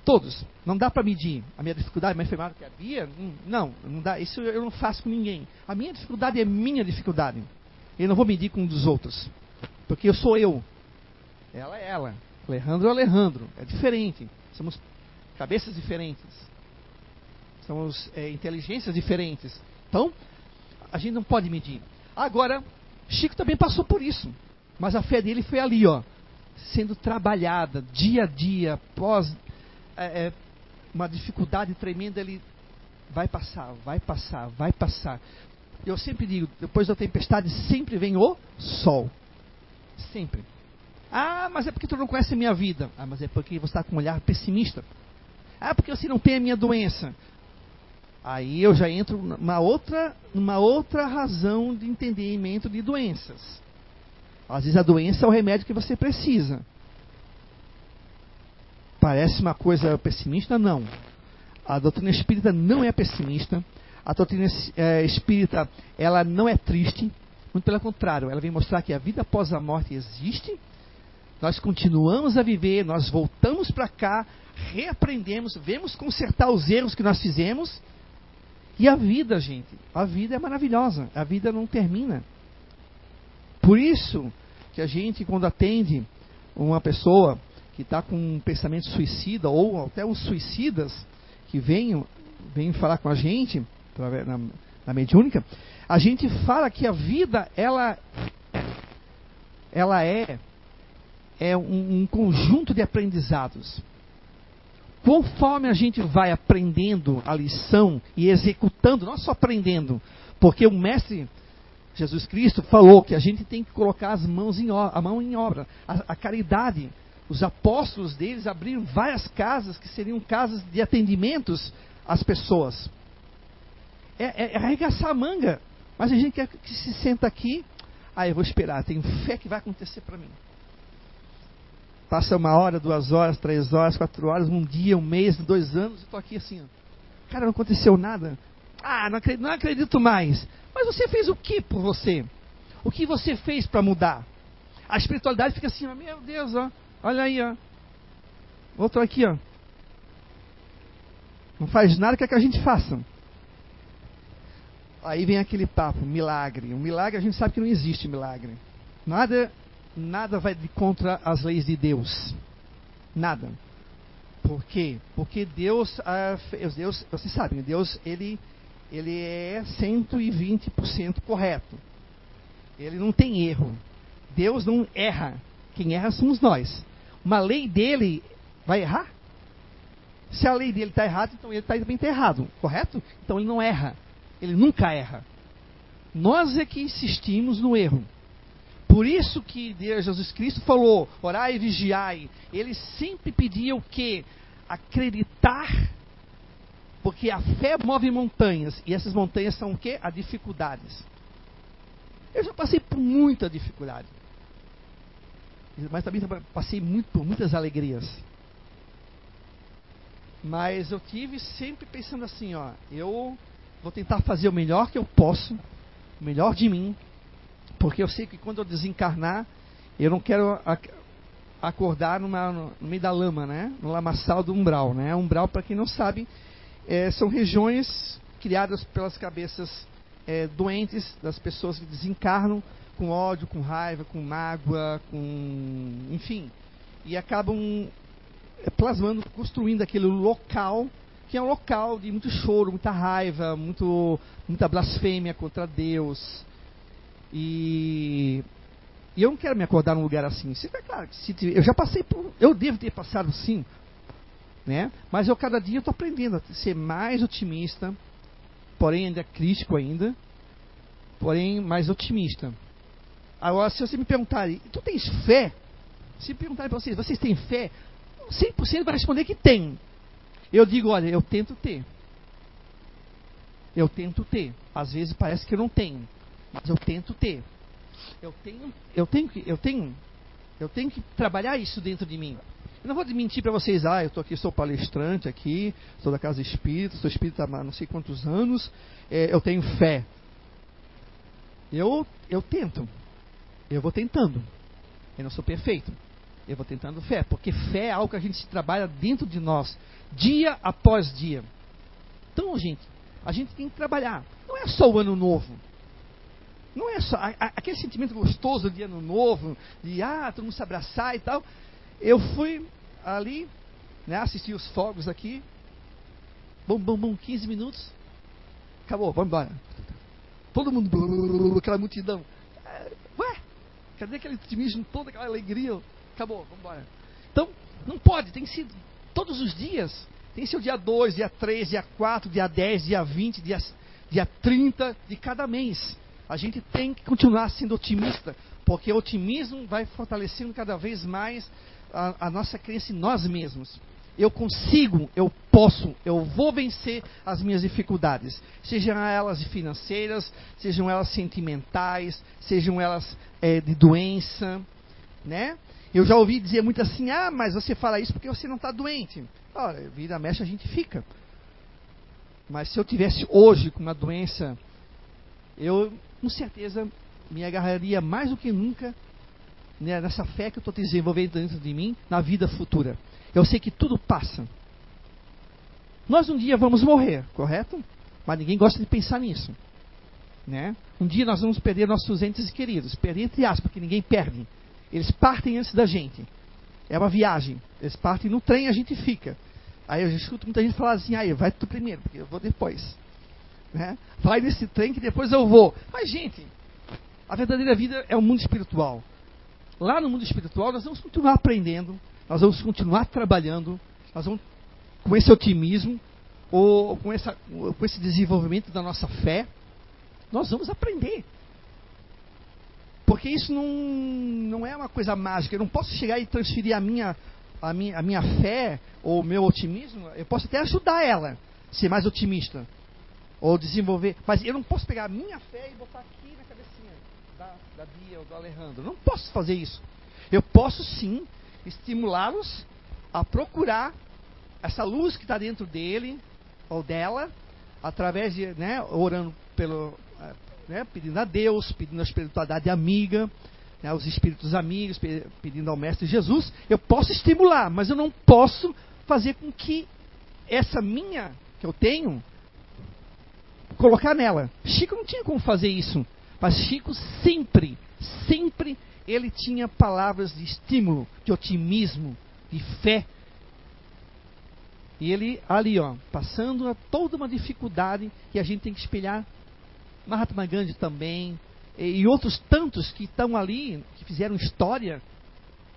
Todos. Não dá para medir. A minha dificuldade é mais maior que a Bia? Hum, não, não dá. Isso eu não faço com ninguém. A minha dificuldade é minha dificuldade. Eu não vou medir com um dos outros. Porque eu sou eu. Ela é ela. Alejandro é Alejandro. É diferente. Somos cabeças diferentes. Somos é, inteligências diferentes. Então, a gente não pode medir. Agora, Chico também passou por isso. Mas a fé dele foi ali, ó. Sendo trabalhada dia a dia, pós é, é, uma dificuldade tremenda, ele vai passar, vai passar, vai passar. Eu sempre digo, depois da tempestade sempre vem o sol. Sempre. Ah, mas é porque tu não conhece a minha vida. Ah, mas é porque você está com um olhar pessimista. Ah, porque você não tem a minha doença. Aí eu já entro numa outra, numa outra razão de entendimento de doenças. Às vezes a doença é o remédio que você precisa. Parece uma coisa pessimista? Não. A doutrina espírita não é pessimista. A doutrina é, espírita ela não é triste. Muito pelo contrário, ela vem mostrar que a vida após a morte existe. Nós continuamos a viver, nós voltamos para cá, reaprendemos, vemos consertar os erros que nós fizemos. E a vida, gente, a vida é maravilhosa, a vida não termina. Por isso que a gente, quando atende uma pessoa que está com um pensamento suicida, ou até os suicidas que vêm, vêm falar com a gente, na, na mediúnica, a gente fala que a vida, ela, ela é, é um, um conjunto de aprendizados. Conforme a gente vai aprendendo a lição e executando, não só aprendendo, porque o mestre Jesus Cristo falou que a gente tem que colocar as mãos em a mão em obra, a, a caridade. Os apóstolos deles abriram várias casas que seriam casas de atendimentos às pessoas. É, é, é arregaçar a manga. Mas a gente quer que se senta aqui, ah, eu vou esperar, tenho fé que vai acontecer para mim. Passa uma hora, duas horas, três horas, quatro horas, um dia, um mês, dois anos, eu estou aqui assim. Ó. Cara, não aconteceu nada. Ah, não acredito, não acredito mais. Mas você fez o que por você? O que você fez para mudar? A espiritualidade fica assim, ó, meu Deus, ó, olha aí, ó. Outro aqui, ó. Não faz nada que, é que a gente faça. Aí vem aquele papo, milagre. Um milagre a gente sabe que não existe milagre. Nada nada vai de contra as leis de Deus. Nada. Por quê? Porque Deus, ah, Deus vocês sabem, Deus ele, ele é 120% correto. Ele não tem erro. Deus não erra. Quem erra somos nós. Uma lei dele vai errar? Se a lei dele está errada, então ele tá, também está errado, correto? Então ele não erra. Ele nunca erra. Nós é que insistimos no erro. Por isso que Deus, Jesus Cristo falou, orai e vigiai. Ele sempre pedia o quê? Acreditar, porque a fé move montanhas, e essas montanhas são o quê? As dificuldades. Eu já passei por muita dificuldade. Mas também passei muito, por muitas alegrias. Mas eu tive sempre pensando assim, ó, eu vou tentar fazer o melhor que eu posso, o melhor de mim, porque eu sei que quando eu desencarnar, eu não quero acordar numa, no meio da lama, né? No lamaçal do umbral, né? Umbral, para quem não sabe, é, são regiões criadas pelas cabeças é, doentes das pessoas que desencarnam com ódio, com raiva, com mágoa, com. enfim. E acabam é, plasmando, construindo aquele local que é um local de muito choro, muita raiva, muito, muita blasfêmia contra Deus, e, e eu não quero me acordar num lugar assim. É claro, se, eu já passei por. Eu devo ter passado sim. Né? Mas eu cada dia estou aprendendo a ser mais otimista, porém ainda crítico ainda, porém mais otimista. Agora, se você me perguntar, tu tens fé? Se perguntarem para vocês, vocês têm fé? 100% vai responder que tem. Eu digo, olha, eu tento ter. Eu tento ter. Às vezes parece que eu não tenho mas eu tento ter. Eu tenho, eu tenho que, eu tenho, eu tenho que trabalhar isso dentro de mim. Eu não vou mentir para vocês, ah, eu estou aqui, sou palestrante aqui, sou da casa espírita, sou espírita há não sei quantos anos, é, eu tenho fé. Eu, eu tento, eu vou tentando. Eu não sou perfeito, eu vou tentando fé, porque fé é algo que a gente trabalha dentro de nós, dia após dia. Então, gente, a gente tem que trabalhar. Não é só o ano novo. Não é só aquele sentimento gostoso de ano novo, de ah, todo mundo se abraçar e tal. Eu fui ali, né, assisti os fogos aqui. Bom, bom, bom, 15 minutos. Acabou, vamos embora. Todo mundo, aquela multidão. Ué, cadê aquele otimismo todo, aquela alegria? Acabou, vamos embora. Então, não pode, tem que ser todos os dias. Tem que ser o dia 2, dia 3, dia 4, dia 10, dia 20, dia, dia 30 de cada mês. A gente tem que continuar sendo otimista, porque o otimismo vai fortalecendo cada vez mais a, a nossa crença em nós mesmos. Eu consigo, eu posso, eu vou vencer as minhas dificuldades, sejam elas financeiras, sejam elas sentimentais, sejam elas é, de doença, né? Eu já ouvi dizer muito assim: ah, mas você fala isso porque você não está doente. Olha, vida mexe, a gente fica. Mas se eu tivesse hoje com uma doença, eu com certeza me agarraria mais do que nunca né, nessa fé que eu estou desenvolvendo dentro de mim na vida futura. Eu sei que tudo passa. Nós um dia vamos morrer, correto? Mas ninguém gosta de pensar nisso. Né? Um dia nós vamos perder nossos entes queridos. Perder entre aspas, porque ninguém perde. Eles partem antes da gente. É uma viagem. Eles partem no trem a gente fica. Aí eu escuto muita gente falar assim, aí vai tu primeiro, porque eu vou depois. Né? Vai nesse trem que depois eu vou. Mas, gente, a verdadeira vida é o mundo espiritual. Lá no mundo espiritual nós vamos continuar aprendendo, nós vamos continuar trabalhando, nós vamos com esse otimismo, ou com, essa, com esse desenvolvimento da nossa fé, nós vamos aprender. Porque isso não, não é uma coisa mágica. Eu não posso chegar e transferir a minha, a minha, a minha fé ou o meu otimismo. Eu posso até ajudar ela a ser mais otimista. Ou desenvolver. Mas eu não posso pegar a minha fé e botar aqui na cabecinha da, da Bia ou do Alejandro. Não posso fazer isso. Eu posso sim estimulá-los a procurar essa luz que está dentro dele ou dela, através de, né, orando pelo, né, pedindo a Deus, pedindo a espiritualidade amiga, né, os espíritos amigos, pedindo ao Mestre Jesus, eu posso estimular, mas eu não posso fazer com que essa minha que eu tenho colocar nela. Chico não tinha como fazer isso, mas Chico sempre, sempre ele tinha palavras de estímulo, de otimismo, de fé. E ele ali, ó, passando toda uma dificuldade que a gente tem que espelhar Mahatma Gandhi também, e outros tantos que estão ali, que fizeram história.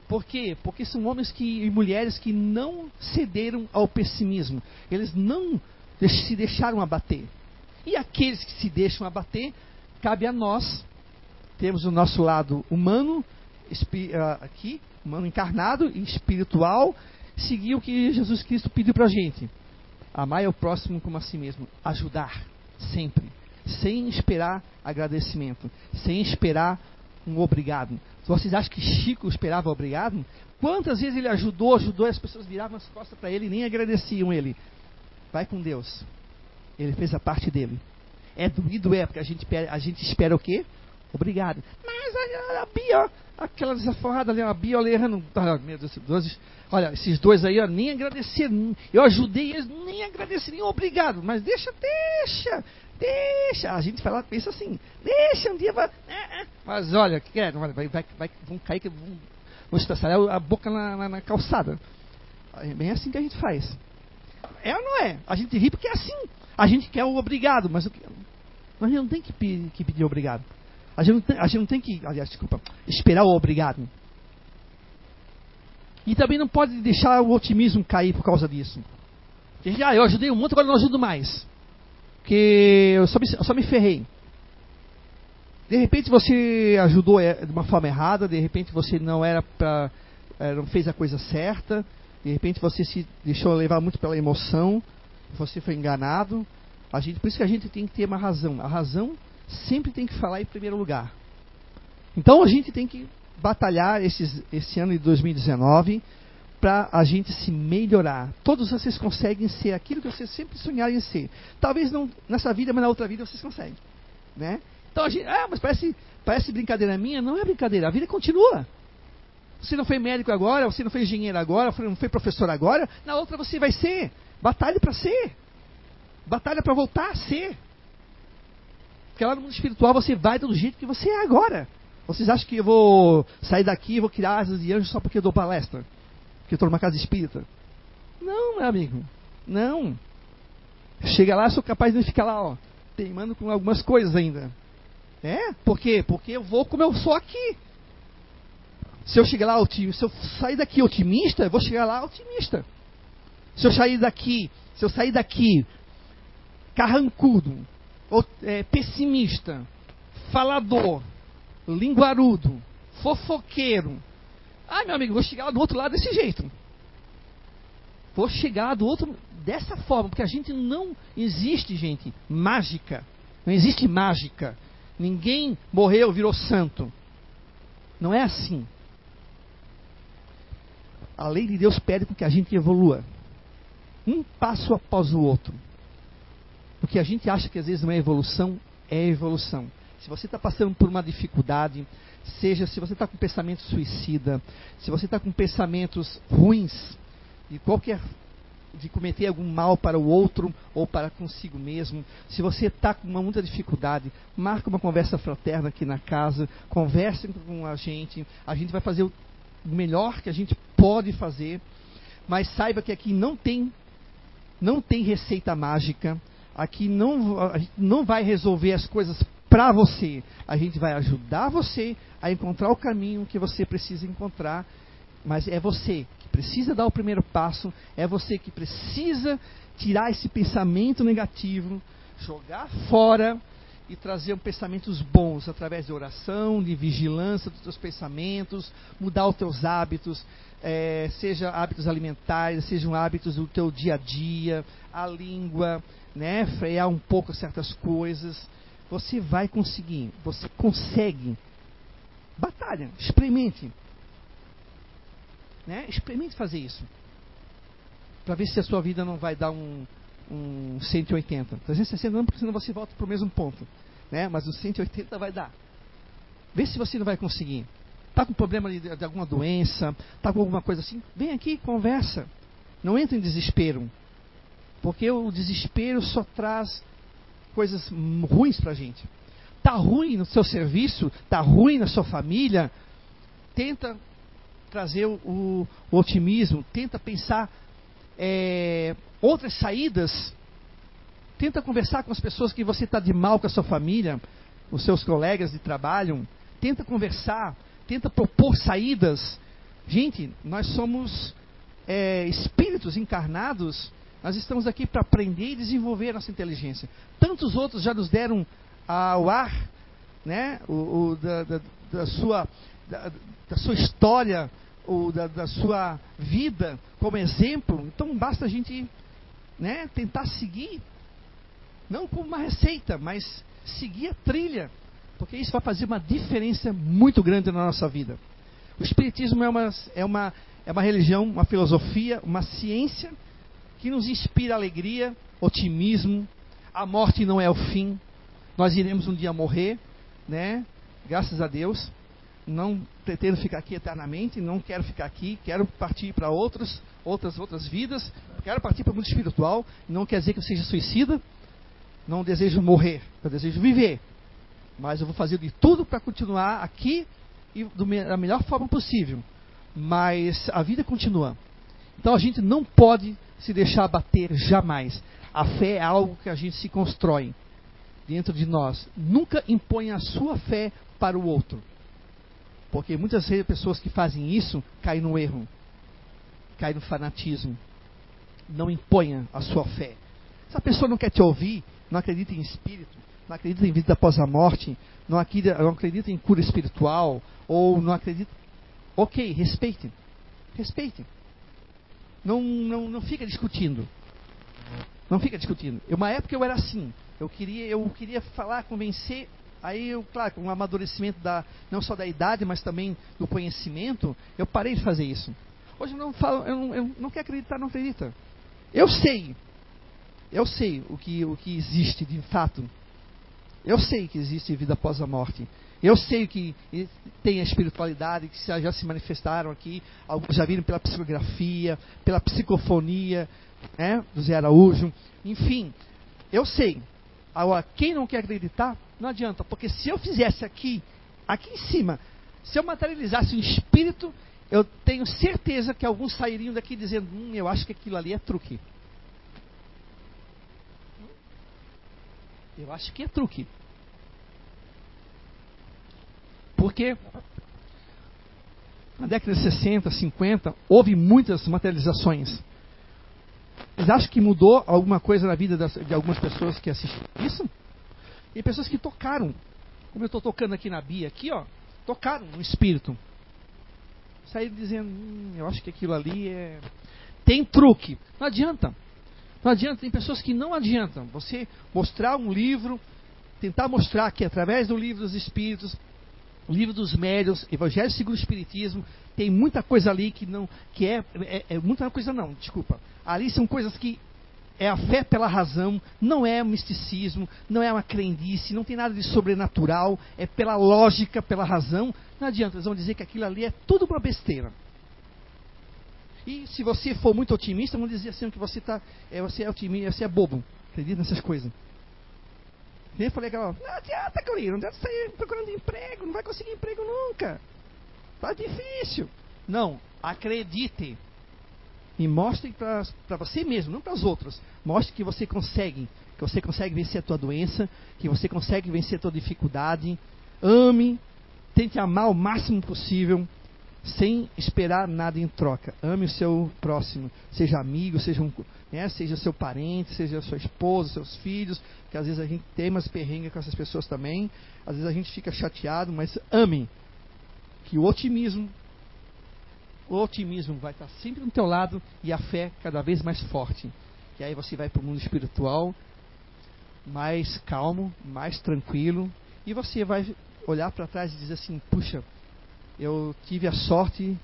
Por quê? Porque são homens que, e mulheres que não cederam ao pessimismo. Eles não se deixaram abater. E aqueles que se deixam abater, cabe a nós. Temos o nosso lado humano, ah, aqui, humano encarnado e espiritual, seguir o que Jesus Cristo pediu para a gente. Amar o próximo como a si mesmo. Ajudar, sempre sem esperar agradecimento, sem esperar um obrigado. Vocês acham que Chico esperava obrigado? Quantas vezes ele ajudou, ajudou e as pessoas viravam as costas para ele e nem agradeciam ele? Vai com Deus. Ele fez a parte dele. É doído, é, porque a gente, a gente espera o quê? Obrigado. Mas a, a Bia, aquela desaforrada ali, a Bia olhando. Ah, meu Deus, dois, olha, esses dois aí, ó, nem agradeceram. Eu ajudei eles, nem agradeceram, obrigado. Mas deixa, deixa. Deixa, a gente fala, pensa assim, deixa um dia. Vai, é, é. Mas olha, que é, vai, vai, vai, vão cair, vão, vão estraçalhar a boca na, na, na, calçada. É bem assim que a gente faz. É ou não é? A gente ri porque é assim. A gente quer o obrigado, mas, mas a gente não tem que pedir, que pedir obrigado. A gente, não tem, a gente não tem que, aliás, desculpa, esperar o obrigado. E também não pode deixar o otimismo cair por causa disso. ah, eu ajudei um monte, agora não ajudo mais que eu só me, eu só me ferrei. De repente você ajudou é, de uma forma errada, de repente você não era para, é, não fez a coisa certa, de repente você se deixou levar muito pela emoção, você foi enganado. A gente, por isso que a gente tem que ter uma razão. A razão sempre tem que falar em primeiro lugar. Então a gente tem que batalhar esses, esse ano de 2019 para a gente se melhorar. Todos vocês conseguem ser aquilo que vocês sempre sonharam em ser. Talvez não nessa vida, mas na outra vida vocês conseguem. Né? Então a gente, ah, mas parece, parece brincadeira minha. Não é brincadeira, a vida continua. Você não foi médico agora, você não foi engenheiro agora, não foi professor agora, na outra você vai ser. Batalhe para ser. Batalha para voltar a ser. Porque lá no mundo espiritual você vai do jeito que você é agora. Vocês acham que eu vou sair daqui e vou criar asas de anjo só porque eu dou palestra? Que estou numa casa espírita. Não, meu amigo. Não. Chega lá, sou capaz de ficar lá, ó, teimando com algumas coisas ainda. É? Por quê? Porque eu vou como eu sou aqui. Se eu chegar lá, se eu sair daqui otimista, eu vou chegar lá otimista. Se eu sair daqui, se eu sair daqui carrancudo, é, pessimista, falador, linguarudo, fofoqueiro, Ai, meu amigo, vou chegar do outro lado desse jeito. Vou chegar do outro dessa forma, porque a gente não existe, gente, mágica. Não existe mágica. Ninguém morreu, virou santo. Não é assim. A lei de Deus pede que a gente evolua. Um passo após o outro. O que a gente acha que às vezes não é evolução, é evolução. Se você está passando por uma dificuldade, seja se você está com pensamento suicida, se você está com pensamentos ruins, de qualquer de cometer algum mal para o outro ou para consigo mesmo. Se você está com uma muita dificuldade, marque uma conversa fraterna aqui na casa, converse com a gente. A gente vai fazer o melhor que a gente pode fazer, mas saiba que aqui não tem não tem receita mágica. Aqui não, não vai resolver as coisas para você. A gente vai ajudar você a encontrar o caminho que você precisa encontrar, mas é você que precisa dar o primeiro passo, é você que precisa tirar esse pensamento negativo, jogar fora e trazer pensamentos bons através de oração, de vigilância dos teus pensamentos, mudar os teus hábitos, é, seja hábitos alimentares, sejam hábitos do teu dia a dia, a língua, né, frear um pouco certas coisas. Você vai conseguir, você consegue. Batalha, experimente. Né? Experimente fazer isso. Para ver se a sua vida não vai dar um, um 180. 360 não, porque senão você volta para o mesmo ponto. Né? Mas o 180 vai dar. Vê se você não vai conseguir. Está com problema de, de alguma doença, está com alguma coisa assim, vem aqui, conversa. Não entre em desespero. Porque o desespero só traz coisas ruins para a gente. Está ruim no seu serviço, está ruim na sua família, tenta trazer o, o, o otimismo, tenta pensar é, outras saídas, tenta conversar com as pessoas que você está de mal com a sua família, os seus colegas de trabalho, tenta conversar, tenta propor saídas. Gente, nós somos é, espíritos encarnados nós estamos aqui para aprender e desenvolver nossa inteligência. Tantos outros já nos deram ao ar, né, o, o da, da, da, sua, da, da, sua história, ou da, da sua vida como exemplo. Então basta a gente né, tentar seguir, não como uma receita, mas seguir a trilha, porque isso vai fazer uma diferença muito grande na nossa vida. O Espiritismo é uma, é uma, é uma religião, uma filosofia, uma ciência que nos inspira alegria, otimismo. A morte não é o fim. Nós iremos um dia morrer, né? Graças a Deus. Não pretendo ficar aqui eternamente, não quero ficar aqui, quero partir para outros, outras outras vidas, quero partir para o mundo espiritual. Não quer dizer que eu seja suicida. Não desejo morrer, eu desejo viver. Mas eu vou fazer de tudo para continuar aqui e da melhor forma possível. Mas a vida continua. Então a gente não pode se deixar abater jamais. A fé é algo que a gente se constrói dentro de nós. Nunca imponha a sua fé para o outro. Porque muitas vezes pessoas que fazem isso caem no erro, caem no fanatismo. Não imponha a sua fé. Se a pessoa não quer te ouvir, não acredita em espírito, não acredita em vida após a morte, não acredita, não acredita em cura espiritual, ou não acredita. Ok, respeite. Respeite. Não, não, não fica discutindo. Não fica discutindo. Uma época eu era assim. Eu queria, eu queria falar, convencer. Aí eu, claro, com o amadurecimento da, não só da idade, mas também do conhecimento, eu parei de fazer isso. Hoje eu não falo, eu não, eu não quero acreditar, não acredita. Eu sei. Eu sei o que, o que existe de fato. Eu sei que existe vida após a morte. Eu sei que tem a espiritualidade, que já se manifestaram aqui, alguns já viram pela psicografia, pela psicofonia né, do Zé Araújo, enfim, eu sei. Agora, quem não quer acreditar, não adianta, porque se eu fizesse aqui, aqui em cima, se eu materializasse um espírito, eu tenho certeza que alguns sairiam daqui dizendo: hum, eu acho que aquilo ali é truque. Eu acho que é truque. Porque na década de 60, 50, houve muitas materializações. Vocês acham que mudou alguma coisa na vida das, de algumas pessoas que assistiram isso? E pessoas que tocaram, como eu estou tocando aqui na Bia, aqui, ó, tocaram no espírito. Saíram dizendo, hum, eu acho que aquilo ali é. Tem truque. Não adianta. Não adianta, tem pessoas que não adiantam. Você mostrar um livro, tentar mostrar que através do livro dos espíritos, Livro dos Médios, Evangelho segundo o Espiritismo, tem muita coisa ali que não, que é, é, é muita coisa não, desculpa. Ali são coisas que é a fé pela razão, não é misticismo, não é uma crendice, não tem nada de sobrenatural, é pela lógica, pela razão. Não adianta, eles vão dizer que aquilo ali é tudo uma besteira. E se você for muito otimista, vão dizer assim que você tá, é, você é otimista, você é bobo, acredita nessas coisas. Nem falei aquela, não adianta, Corino, não adianta sair procurando emprego, não vai conseguir emprego nunca. Tá difícil. Não, acredite. E mostre para você mesmo, não para os outros. Mostre que você consegue, que você consegue vencer a tua doença, que você consegue vencer a tua dificuldade. Ame, tente amar o máximo possível, sem esperar nada em troca. Ame o seu próximo, seja amigo, seja, um, né, seja seu parente, seja sua esposa, seus filhos, que às vezes a gente tem umas perrengas com essas pessoas também, às vezes a gente fica chateado, mas ame. Que o otimismo o otimismo vai estar sempre do teu lado e a fé cada vez mais forte. E aí você vai para o mundo espiritual mais calmo, mais tranquilo, e você vai olhar para trás e dizer assim: puxa, eu tive a sorte,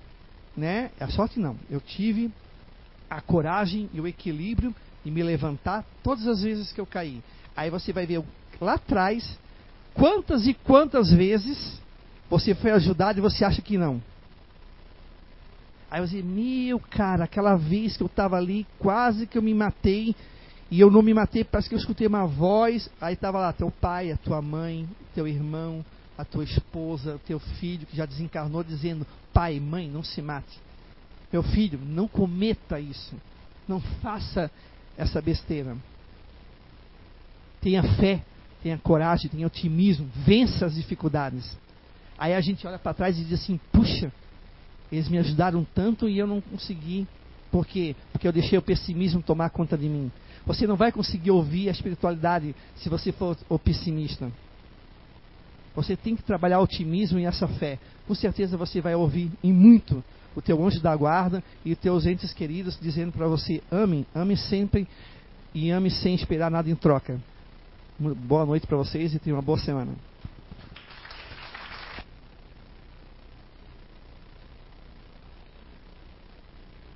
né? A sorte não, eu tive a coragem e o equilíbrio de me levantar todas as vezes que eu caí. Aí você vai ver lá atrás quantas e quantas vezes você foi ajudado e você acha que não. Aí dizia, meu cara, aquela vez que eu estava ali, quase que eu me matei, e eu não me matei, parece que eu escutei uma voz, aí estava lá teu pai, a tua mãe, teu irmão, a tua esposa, o teu filho que já desencarnou, dizendo, pai, mãe, não se mate. Meu filho, não cometa isso. Não faça essa besteira. Tenha fé, tenha coragem, tenha otimismo, vença as dificuldades. Aí a gente olha para trás e diz assim: puxa, eles me ajudaram tanto e eu não consegui. Por quê? Porque eu deixei o pessimismo tomar conta de mim. Você não vai conseguir ouvir a espiritualidade se você for o pessimista. Você tem que trabalhar o otimismo e essa fé. Com certeza você vai ouvir em muito o teu anjo da guarda e os teus entes queridos dizendo para você: ame, ame sempre e ame sem esperar nada em troca. Boa noite para vocês e tenha uma boa semana.